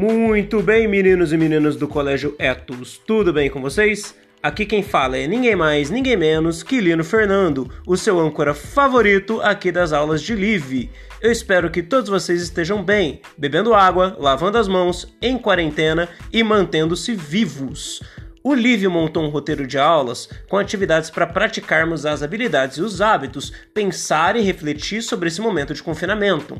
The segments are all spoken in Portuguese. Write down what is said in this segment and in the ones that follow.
Muito bem, meninos e meninas do Colégio Etos, tudo bem com vocês? Aqui quem fala é ninguém mais, ninguém menos que Lino Fernando, o seu âncora favorito aqui das aulas de Live. Eu espero que todos vocês estejam bem, bebendo água, lavando as mãos, em quarentena e mantendo-se vivos. O Livio montou um roteiro de aulas com atividades para praticarmos as habilidades e os hábitos, pensar e refletir sobre esse momento de confinamento.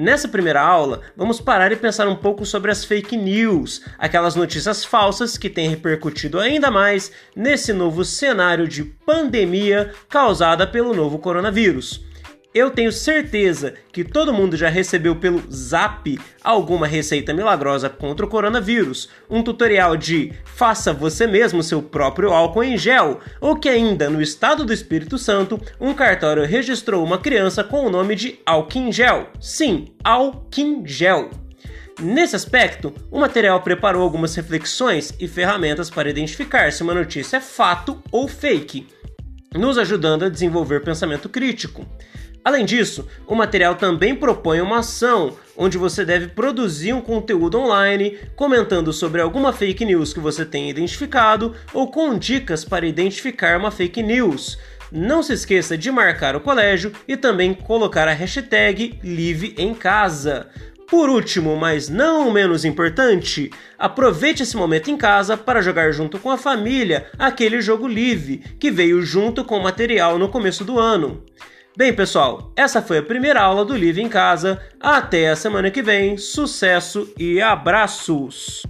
Nessa primeira aula, vamos parar e pensar um pouco sobre as fake news, aquelas notícias falsas que têm repercutido ainda mais nesse novo cenário de pandemia causada pelo novo coronavírus. Eu tenho certeza que todo mundo já recebeu pelo Zap alguma receita milagrosa contra o coronavírus, um tutorial de faça você mesmo seu próprio álcool em gel, ou que ainda no estado do Espírito Santo, um cartório registrou uma criança com o nome de álcool gel. Sim, álcool gel. Nesse aspecto, o material preparou algumas reflexões e ferramentas para identificar se uma notícia é fato ou fake, nos ajudando a desenvolver pensamento crítico. Além disso, o material também propõe uma ação onde você deve produzir um conteúdo online comentando sobre alguma fake news que você tenha identificado ou com dicas para identificar uma fake news. Não se esqueça de marcar o colégio e também colocar a hashtag Live em Casa. Por último, mas não menos importante, aproveite esse momento em casa para jogar junto com a família aquele jogo Live que veio junto com o material no começo do ano. Bem, pessoal, essa foi a primeira aula do Live em Casa. Até a semana que vem. Sucesso e abraços!